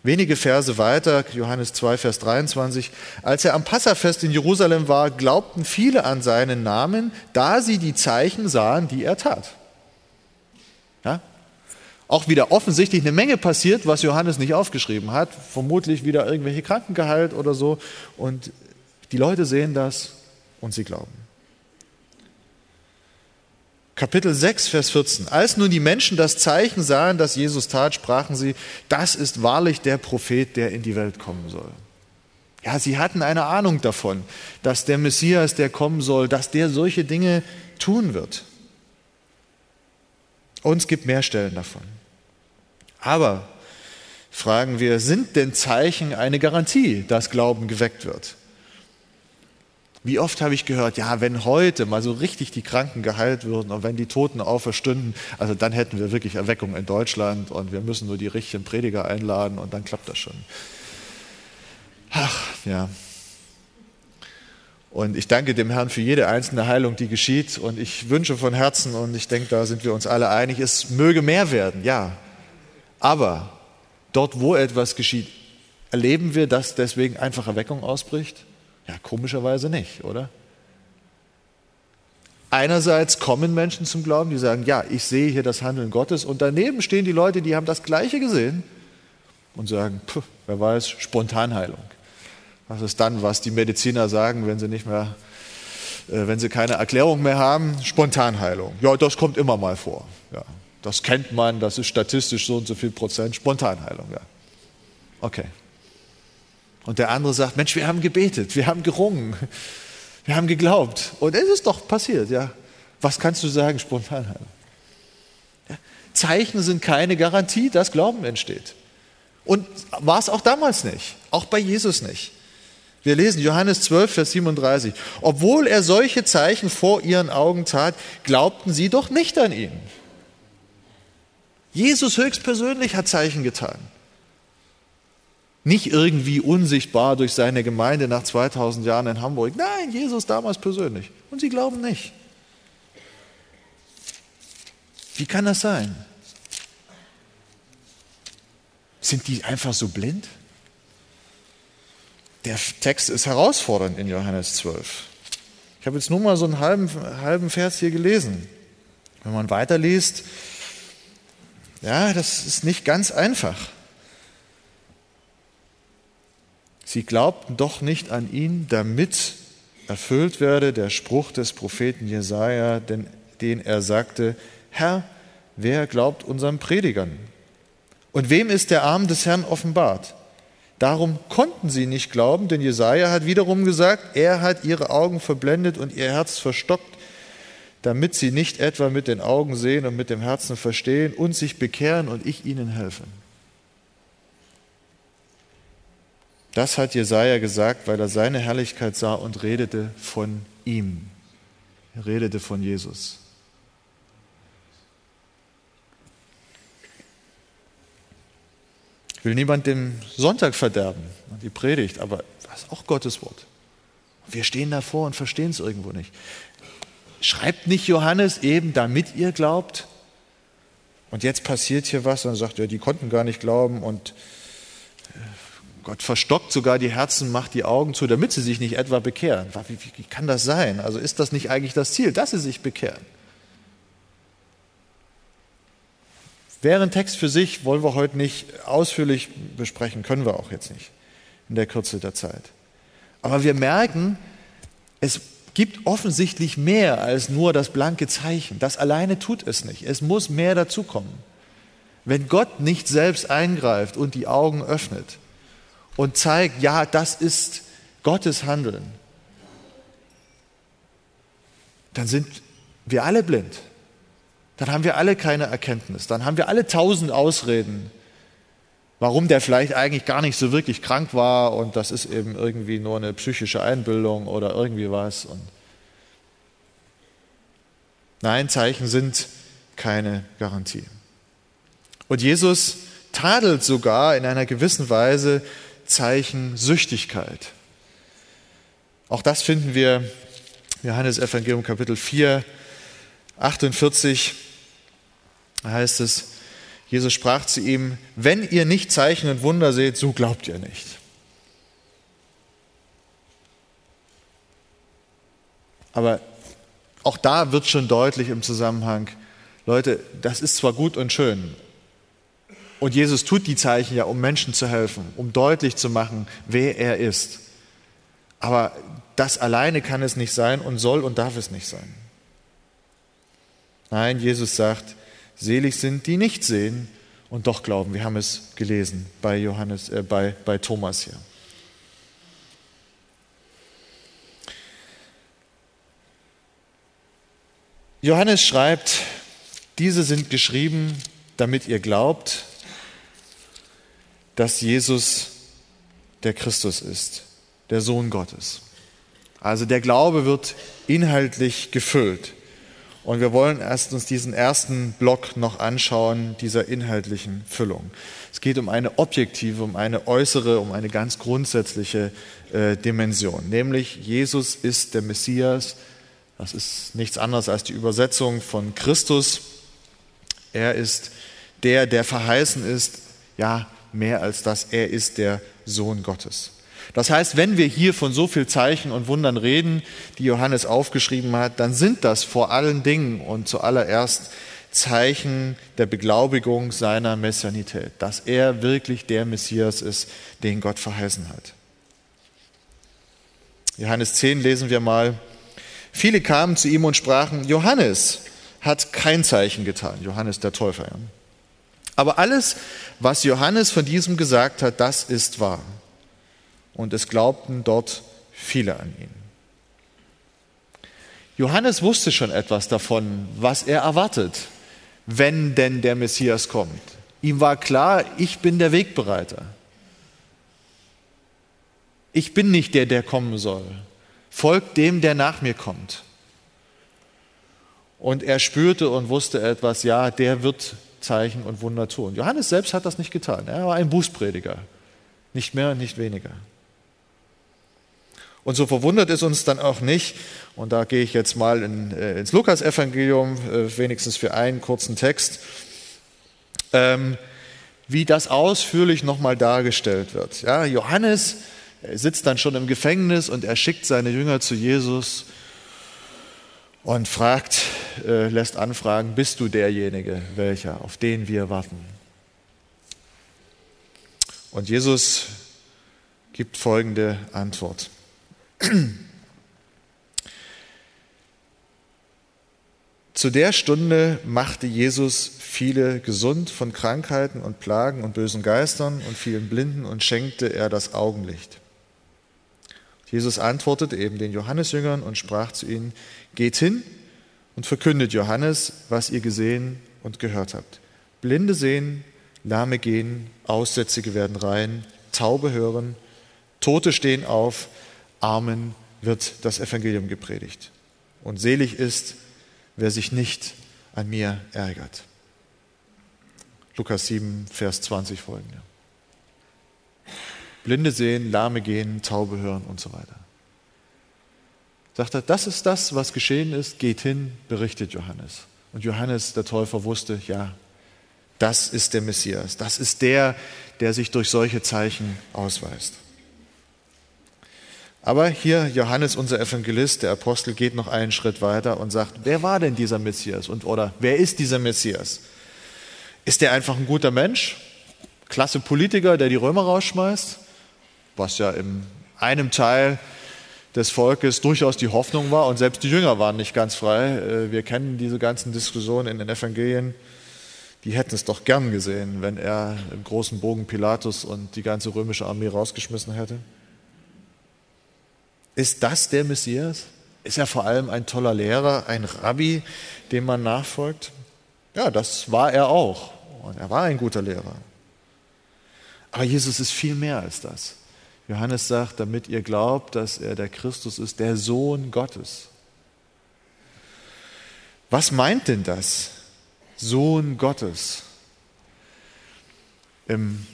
A: Wenige Verse weiter, Johannes 2, Vers 23, als er am Passafest in Jerusalem war, glaubten viele an seinen Namen, da sie die Zeichen sahen, die er tat. Auch wieder offensichtlich eine Menge passiert, was Johannes nicht aufgeschrieben hat. Vermutlich wieder irgendwelche Kranken geheilt oder so. Und die Leute sehen das und sie glauben. Kapitel 6, Vers 14. Als nun die Menschen das Zeichen sahen, das Jesus tat, sprachen sie, das ist wahrlich der Prophet, der in die Welt kommen soll. Ja, sie hatten eine Ahnung davon, dass der Messias, der kommen soll, dass der solche Dinge tun wird. Uns gibt mehr Stellen davon. Aber fragen wir, sind denn Zeichen eine Garantie, dass Glauben geweckt wird? Wie oft habe ich gehört, ja, wenn heute mal so richtig die Kranken geheilt würden und wenn die Toten auferstünden, also dann hätten wir wirklich Erweckung in Deutschland und wir müssen nur die richtigen Prediger einladen und dann klappt das schon. Ach, ja. Und ich danke dem Herrn für jede einzelne Heilung, die geschieht. Und ich wünsche von Herzen, und ich denke, da sind wir uns alle einig, es möge mehr werden, ja. Aber dort, wo etwas geschieht, erleben wir, dass deswegen einfach Erweckung ausbricht? Ja, komischerweise nicht, oder? Einerseits kommen Menschen zum Glauben, die sagen, ja, ich sehe hier das Handeln Gottes und daneben stehen die Leute, die haben das Gleiche gesehen und sagen, pff, wer weiß, Spontanheilung. Was ist dann, was die Mediziner sagen, wenn sie nicht mehr, äh, wenn sie keine Erklärung mehr haben? Spontanheilung. Ja, das kommt immer mal vor. Ja, das kennt man, das ist statistisch so und so viel Prozent. Spontanheilung, ja. Okay. Und der andere sagt, Mensch, wir haben gebetet, wir haben gerungen, <laughs> wir haben geglaubt. Und es ist doch passiert, ja. Was kannst du sagen, Spontanheilung? Ja. Zeichen sind keine Garantie, dass Glauben entsteht. Und war es auch damals nicht, auch bei Jesus nicht. Wir lesen Johannes 12, Vers 37. Obwohl er solche Zeichen vor ihren Augen tat, glaubten sie doch nicht an ihn. Jesus höchstpersönlich hat Zeichen getan. Nicht irgendwie unsichtbar durch seine Gemeinde nach 2000 Jahren in Hamburg. Nein, Jesus damals persönlich. Und sie glauben nicht. Wie kann das sein? Sind die einfach so blind? Der Text ist herausfordernd in Johannes 12. Ich habe jetzt nur mal so einen halben, halben Vers hier gelesen. Wenn man weiterliest, ja, das ist nicht ganz einfach. Sie glaubten doch nicht an ihn, damit erfüllt werde der Spruch des Propheten Jesaja, den, den er sagte: Herr, wer glaubt unseren Predigern? Und wem ist der Arm des Herrn offenbart? Darum konnten sie nicht glauben, denn Jesaja hat wiederum gesagt: Er hat ihre Augen verblendet und ihr Herz verstockt, damit sie nicht etwa mit den Augen sehen und mit dem Herzen verstehen und sich bekehren und ich ihnen helfe. Das hat Jesaja gesagt, weil er seine Herrlichkeit sah und redete von ihm. Er redete von Jesus. Ich will niemand den Sonntag verderben, die Predigt, aber das ist auch Gottes Wort. Wir stehen davor und verstehen es irgendwo nicht. Schreibt nicht Johannes eben, damit ihr glaubt? Und jetzt passiert hier was und sagt, ja, die konnten gar nicht glauben und Gott verstockt sogar die Herzen, macht die Augen zu, damit sie sich nicht etwa bekehren. Wie, wie, wie kann das sein? Also ist das nicht eigentlich das Ziel, dass sie sich bekehren? Wäre ein Text für sich, wollen wir heute nicht ausführlich besprechen, können wir auch jetzt nicht in der Kürze der Zeit. Aber wir merken, es gibt offensichtlich mehr als nur das blanke Zeichen. Das alleine tut es nicht. Es muss mehr dazukommen. Wenn Gott nicht selbst eingreift und die Augen öffnet und zeigt, ja, das ist Gottes Handeln, dann sind wir alle blind. Dann haben wir alle keine Erkenntnis. Dann haben wir alle tausend Ausreden, warum der vielleicht eigentlich gar nicht so wirklich krank war und das ist eben irgendwie nur eine psychische Einbildung oder irgendwie was. Und Nein, Zeichen sind keine Garantie. Und Jesus tadelt sogar in einer gewissen Weise Zeichensüchtigkeit. Auch das finden wir Johannes Evangelium Kapitel 4, 48. Da heißt es, Jesus sprach zu ihm, wenn ihr nicht Zeichen und Wunder seht, so glaubt ihr nicht. Aber auch da wird schon deutlich im Zusammenhang, Leute, das ist zwar gut und schön, und Jesus tut die Zeichen ja, um Menschen zu helfen, um deutlich zu machen, wer er ist. Aber das alleine kann es nicht sein und soll und darf es nicht sein. Nein, Jesus sagt, selig sind die nicht sehen und doch glauben. Wir haben es gelesen bei Johannes, äh, bei, bei Thomas hier. Johannes schreibt, diese sind geschrieben, damit ihr glaubt, dass Jesus der Christus ist, der Sohn Gottes. Also der Glaube wird inhaltlich gefüllt. Und wir wollen erst uns diesen ersten Block noch anschauen, dieser inhaltlichen Füllung. Es geht um eine objektive, um eine äußere, um eine ganz grundsätzliche äh, Dimension. Nämlich Jesus ist der Messias. Das ist nichts anderes als die Übersetzung von Christus. Er ist der, der verheißen ist, ja, mehr als das, er ist der Sohn Gottes. Das heißt, wenn wir hier von so viel Zeichen und Wundern reden, die Johannes aufgeschrieben hat, dann sind das vor allen Dingen und zuallererst Zeichen der Beglaubigung seiner Messianität, dass er wirklich der Messias ist, den Gott verheißen hat. Johannes 10 lesen wir mal. Viele kamen zu ihm und sprachen, Johannes hat kein Zeichen getan, Johannes der Täufer. Aber alles, was Johannes von diesem gesagt hat, das ist wahr. Und es glaubten dort viele an ihn. Johannes wusste schon etwas davon, was er erwartet, wenn denn der Messias kommt. Ihm war klar, ich bin der Wegbereiter. Ich bin nicht der, der kommen soll. Folgt dem, der nach mir kommt. Und er spürte und wusste etwas, ja, der wird Zeichen und Wunder tun. Johannes selbst hat das nicht getan. Er war ein Bußprediger. Nicht mehr, nicht weniger. Und so verwundert es uns dann auch nicht, und da gehe ich jetzt mal in, äh, ins Lukas-Evangelium, äh, wenigstens für einen kurzen Text, ähm, wie das ausführlich nochmal dargestellt wird. Ja, Johannes sitzt dann schon im Gefängnis und er schickt seine Jünger zu Jesus und fragt, äh, lässt anfragen, bist du derjenige, welcher, auf den wir warten? Und Jesus gibt folgende Antwort. Zu der Stunde machte Jesus viele gesund von Krankheiten und Plagen und bösen Geistern und vielen Blinden und schenkte er das Augenlicht. Jesus antwortete eben den Johannesjüngern und sprach zu ihnen, geht hin und verkündet Johannes, was ihr gesehen und gehört habt. Blinde sehen, Lahme gehen, Aussätzige werden rein, Taube hören, Tote stehen auf, Armen wird das Evangelium gepredigt. Und selig ist, wer sich nicht an mir ärgert. Lukas 7, Vers 20 folgende. Blinde sehen, Lahme gehen, Taube hören und so weiter. Sagt er, das ist das, was geschehen ist, geht hin, berichtet Johannes. Und Johannes, der Täufer, wusste, ja, das ist der Messias, das ist der, der sich durch solche Zeichen ausweist. Aber hier Johannes, unser Evangelist, der Apostel, geht noch einen Schritt weiter und sagt, wer war denn dieser Messias? Und, oder wer ist dieser Messias? Ist der einfach ein guter Mensch? Klasse Politiker, der die Römer rausschmeißt? Was ja in einem Teil des Volkes durchaus die Hoffnung war. Und selbst die Jünger waren nicht ganz frei. Äh, wir kennen diese ganzen Diskussionen in den Evangelien. Die hätten es doch gern gesehen, wenn er im großen Bogen Pilatus und die ganze römische Armee rausgeschmissen hätte. Ist das der Messias? Ist er vor allem ein toller Lehrer, ein Rabbi, dem man nachfolgt? Ja, das war er auch. Und er war ein guter Lehrer. Aber Jesus ist viel mehr als das. Johannes sagt, damit ihr glaubt, dass er der Christus ist, der Sohn Gottes. Was meint denn das? Sohn Gottes. Im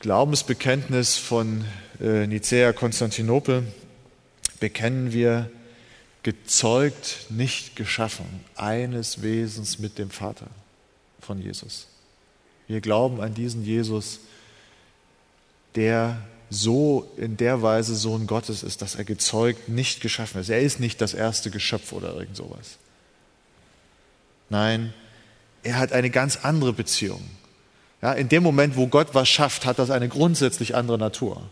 A: Glaubensbekenntnis von Nicäa Konstantinopel bekennen wir, gezeugt, nicht geschaffen, eines Wesens mit dem Vater von Jesus. Wir glauben an diesen Jesus, der so in der Weise Sohn Gottes ist, dass er gezeugt, nicht geschaffen ist. Er ist nicht das erste Geschöpf oder irgend sowas. Nein, er hat eine ganz andere Beziehung. Ja, in dem Moment, wo Gott was schafft, hat das eine grundsätzlich andere Natur.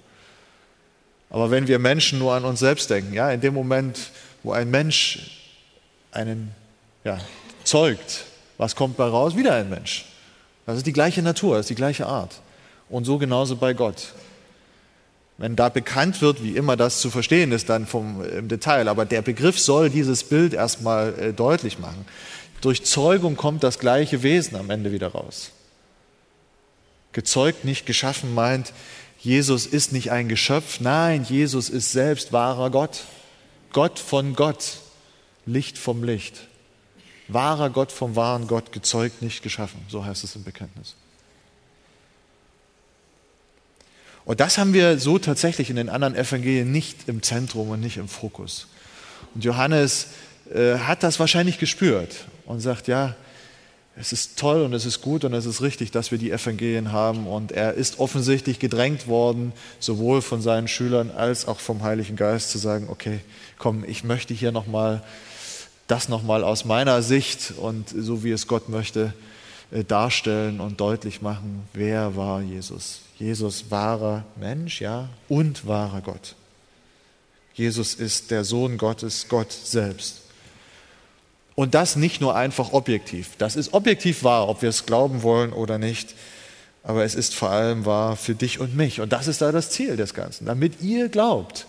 A: Aber wenn wir Menschen nur an uns selbst denken, ja, in dem Moment, wo ein Mensch einen ja, zeugt, was kommt bei raus? Wieder ein Mensch. Das ist die gleiche Natur, das ist die gleiche Art. Und so genauso bei Gott. Wenn da bekannt wird, wie immer das zu verstehen ist, dann vom, im Detail, aber der Begriff soll dieses Bild erstmal äh, deutlich machen. Durch Zeugung kommt das gleiche Wesen am Ende wieder raus. Gezeugt, nicht geschaffen meint, Jesus ist nicht ein Geschöpf, nein, Jesus ist selbst wahrer Gott. Gott von Gott, Licht vom Licht. Wahrer Gott vom wahren Gott, gezeugt, nicht geschaffen. So heißt es im Bekenntnis. Und das haben wir so tatsächlich in den anderen Evangelien nicht im Zentrum und nicht im Fokus. Und Johannes äh, hat das wahrscheinlich gespürt und sagt, ja, es ist toll und es ist gut und es ist richtig, dass wir die Evangelien haben. Und er ist offensichtlich gedrängt worden, sowohl von seinen Schülern als auch vom Heiligen Geist zu sagen, okay, komm, ich möchte hier nochmal das nochmal aus meiner Sicht und so wie es Gott möchte äh, darstellen und deutlich machen, wer war Jesus. Jesus wahrer Mensch, ja, und wahrer Gott. Jesus ist der Sohn Gottes, Gott selbst. Und das nicht nur einfach objektiv. Das ist objektiv wahr, ob wir es glauben wollen oder nicht. Aber es ist vor allem wahr für dich und mich. Und das ist da das Ziel des Ganzen. Damit ihr glaubt,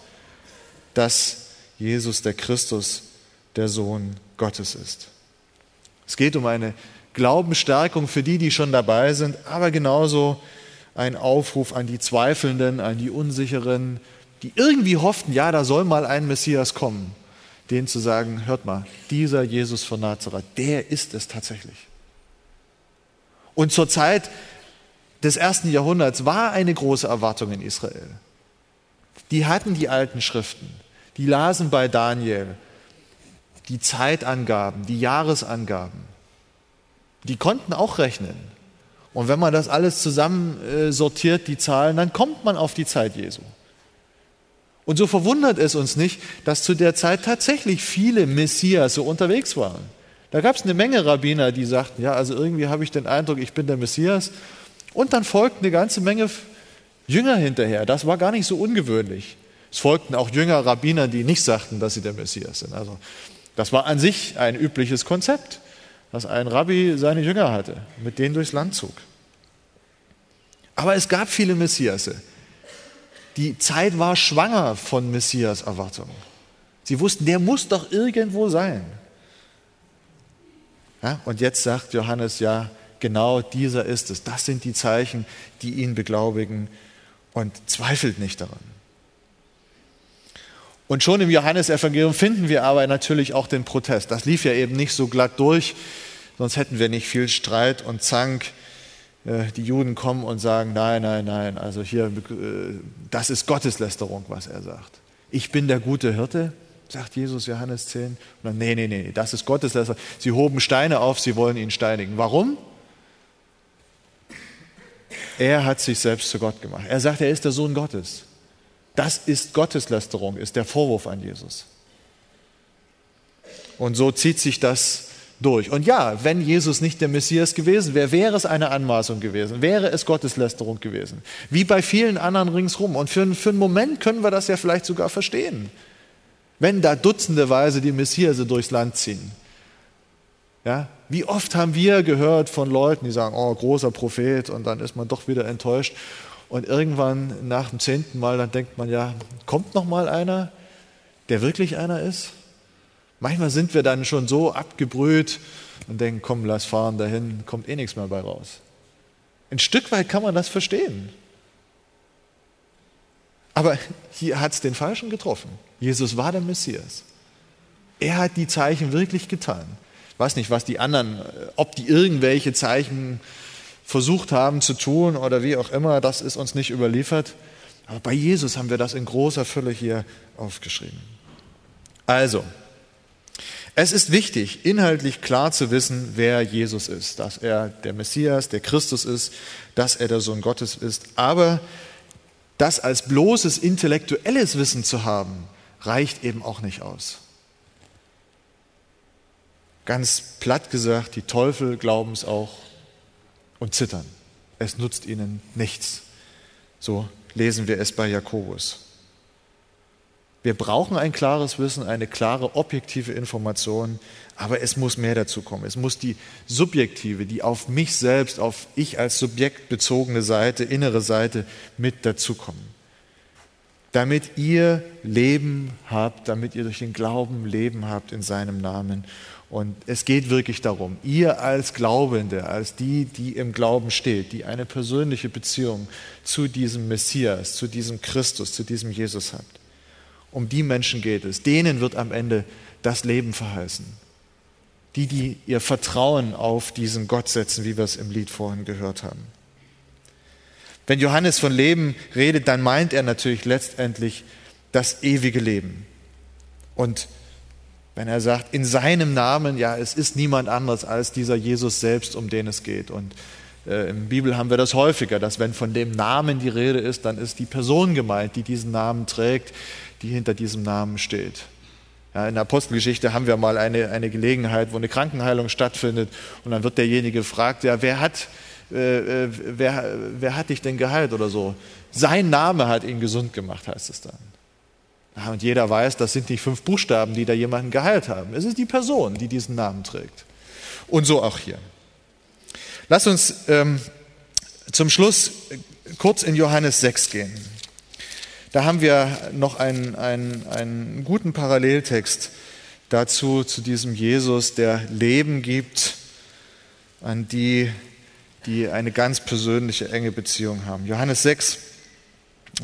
A: dass Jesus der Christus, der Sohn Gottes ist. Es geht um eine Glaubensstärkung für die, die schon dabei sind, aber genauso ein Aufruf an die Zweifelnden, an die Unsicheren, die irgendwie hofften, ja, da soll mal ein Messias kommen denen zu sagen, hört mal, dieser Jesus von Nazareth, der ist es tatsächlich. Und zur Zeit des ersten Jahrhunderts war eine große Erwartung in Israel. Die hatten die alten Schriften, die lasen bei Daniel die Zeitangaben, die Jahresangaben. Die konnten auch rechnen. Und wenn man das alles zusammen äh, die Zahlen, dann kommt man auf die Zeit Jesu. Und so verwundert es uns nicht, dass zu der Zeit tatsächlich viele Messias so unterwegs waren. Da gab es eine Menge Rabbiner, die sagten, ja, also irgendwie habe ich den Eindruck, ich bin der Messias. Und dann folgten eine ganze Menge Jünger hinterher. Das war gar nicht so ungewöhnlich. Es folgten auch Jünger Rabbiner, die nicht sagten, dass sie der Messias sind. Also das war an sich ein übliches Konzept, dass ein Rabbi seine Jünger hatte, mit denen durchs Land zog. Aber es gab viele Messiasse. Die Zeit war schwanger von Messias Erwartungen. Sie wussten, der muss doch irgendwo sein. Ja, und jetzt sagt Johannes, ja, genau dieser ist es. Das sind die Zeichen, die ihn beglaubigen und zweifelt nicht daran. Und schon im Johannesevangelium finden wir aber natürlich auch den Protest. Das lief ja eben nicht so glatt durch, sonst hätten wir nicht viel Streit und Zank die Juden kommen und sagen, nein, nein, nein, also hier, äh, das ist Gotteslästerung, was er sagt. Ich bin der gute Hirte, sagt Jesus, Johannes 10. Und dann, nee, nee, nee, das ist Gotteslästerung. Sie hoben Steine auf, sie wollen ihn steinigen. Warum? Er hat sich selbst zu Gott gemacht. Er sagt, er ist der Sohn Gottes. Das ist Gotteslästerung, ist der Vorwurf an Jesus. Und so zieht sich das durch. Und ja, wenn Jesus nicht der Messias gewesen wäre, wäre es eine Anmaßung gewesen, wäre es Gotteslästerung gewesen. Wie bei vielen anderen ringsrum. Und für, für einen Moment können wir das ja vielleicht sogar verstehen. Wenn da dutzendeweise die Messiase durchs Land ziehen. Ja, wie oft haben wir gehört von Leuten, die sagen, oh, großer Prophet, und dann ist man doch wieder enttäuscht. Und irgendwann nach dem zehnten Mal, dann denkt man, ja, kommt noch mal einer, der wirklich einer ist? Manchmal sind wir dann schon so abgebrüht und denken, komm, lass fahren dahin, kommt eh nichts mehr bei raus. Ein Stück weit kann man das verstehen. Aber hier hat es den Falschen getroffen. Jesus war der Messias. Er hat die Zeichen wirklich getan. Ich weiß nicht, was die anderen, ob die irgendwelche Zeichen versucht haben zu tun oder wie auch immer, das ist uns nicht überliefert. Aber bei Jesus haben wir das in großer Fülle hier aufgeschrieben. Also, es ist wichtig, inhaltlich klar zu wissen, wer Jesus ist, dass er der Messias, der Christus ist, dass er der Sohn Gottes ist. Aber das als bloßes intellektuelles Wissen zu haben, reicht eben auch nicht aus. Ganz platt gesagt, die Teufel glauben es auch und zittern. Es nutzt ihnen nichts. So lesen wir es bei Jakobus. Wir brauchen ein klares Wissen, eine klare objektive Information, aber es muss mehr dazu kommen. Es muss die subjektive, die auf mich selbst, auf ich als Subjekt bezogene Seite, innere Seite mit dazukommen. Damit ihr Leben habt, damit ihr durch den Glauben Leben habt in seinem Namen und es geht wirklich darum, ihr als Glaubende, als die, die im Glauben steht, die eine persönliche Beziehung zu diesem Messias, zu diesem Christus, zu diesem Jesus habt, um die Menschen geht es. Denen wird am Ende das Leben verheißen. Die, die ihr Vertrauen auf diesen Gott setzen, wie wir es im Lied vorhin gehört haben. Wenn Johannes von Leben redet, dann meint er natürlich letztendlich das ewige Leben. Und wenn er sagt, in seinem Namen, ja, es ist niemand anderes als dieser Jesus selbst, um den es geht. Und äh, der Bibel haben wir das häufiger, dass wenn von dem Namen die Rede ist, dann ist die Person gemeint, die diesen Namen trägt, die hinter diesem Namen steht. Ja, in der Apostelgeschichte haben wir mal eine, eine Gelegenheit, wo eine Krankenheilung stattfindet und dann wird derjenige gefragt, ja, wer hat, äh, äh wer, wer hat dich denn geheilt oder so? Sein Name hat ihn gesund gemacht, heißt es dann. Und jeder weiß, das sind nicht fünf Buchstaben, die da jemanden geheilt haben. Es ist die Person, die diesen Namen trägt. Und so auch hier. Lass uns ähm, zum Schluss kurz in Johannes 6 gehen. Da haben wir noch einen, einen, einen guten Paralleltext dazu, zu diesem Jesus, der Leben gibt an die, die eine ganz persönliche, enge Beziehung haben. Johannes 6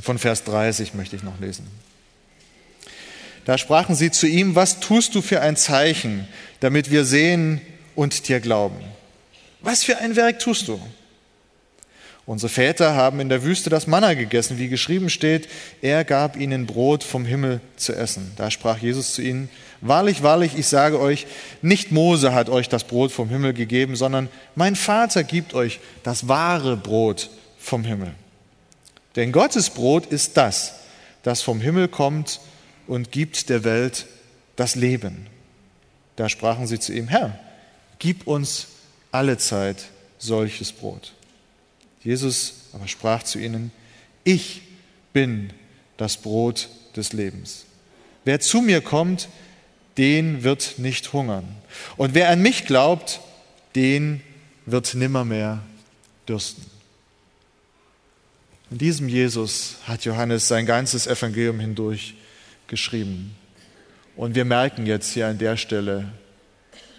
A: von Vers 30 möchte ich noch lesen. Da sprachen sie zu ihm, was tust du für ein Zeichen, damit wir sehen und dir glauben? Was für ein Werk tust du? Unsere Väter haben in der Wüste das Manna gegessen, wie geschrieben steht, er gab ihnen Brot vom Himmel zu essen. Da sprach Jesus zu ihnen, wahrlich, wahrlich, ich sage euch, nicht Mose hat euch das Brot vom Himmel gegeben, sondern mein Vater gibt euch das wahre Brot vom Himmel. Denn Gottes Brot ist das, das vom Himmel kommt und gibt der Welt das Leben. Da sprachen sie zu ihm, Herr, gib uns alle Zeit solches Brot. Jesus aber sprach zu ihnen, ich bin das Brot des Lebens. Wer zu mir kommt, den wird nicht hungern. Und wer an mich glaubt, den wird nimmermehr dürsten. In diesem Jesus hat Johannes sein ganzes Evangelium hindurch geschrieben. Und wir merken jetzt hier an der Stelle,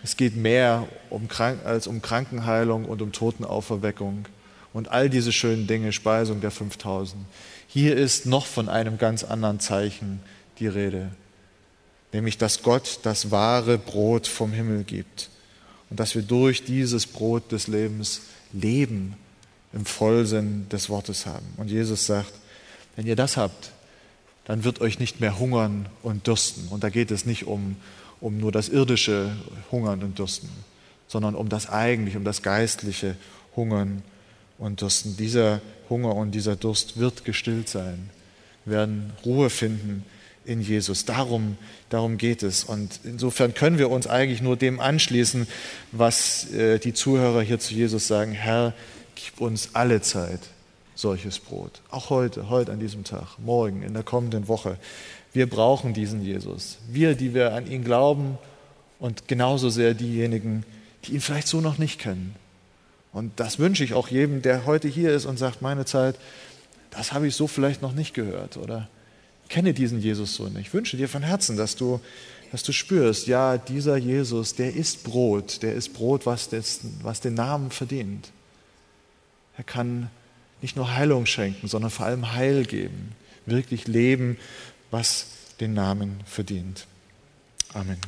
A: es geht mehr um als um Krankenheilung und um Totenauferweckung und all diese schönen Dinge, Speisung der 5000. Hier ist noch von einem ganz anderen Zeichen die Rede, nämlich dass Gott das wahre Brot vom Himmel gibt und dass wir durch dieses Brot des Lebens Leben im Vollsinn des Wortes haben. Und Jesus sagt, wenn ihr das habt, dann wird euch nicht mehr hungern und dürsten. Und da geht es nicht um, um nur das irdische Hungern und Dürsten, sondern um das eigentliche, um das geistliche Hungern und Dürsten. Dieser Hunger und dieser Durst wird gestillt sein, werden Ruhe finden in Jesus. Darum, darum geht es. Und insofern können wir uns eigentlich nur dem anschließen, was äh, die Zuhörer hier zu Jesus sagen. Herr, gib uns alle Zeit solches Brot. Auch heute, heute an diesem Tag, morgen, in der kommenden Woche. Wir brauchen diesen Jesus. Wir, die wir an ihn glauben und genauso sehr diejenigen, die ihn vielleicht so noch nicht kennen. Und das wünsche ich auch jedem, der heute hier ist und sagt, meine Zeit, das habe ich so vielleicht noch nicht gehört oder kenne diesen Jesus so nicht. Ich wünsche dir von Herzen, dass du, dass du spürst, ja, dieser Jesus, der ist Brot, der ist Brot, was, das, was den Namen verdient. Er kann nicht nur Heilung schenken, sondern vor allem Heil geben, wirklich leben, was den Namen verdient. Amen.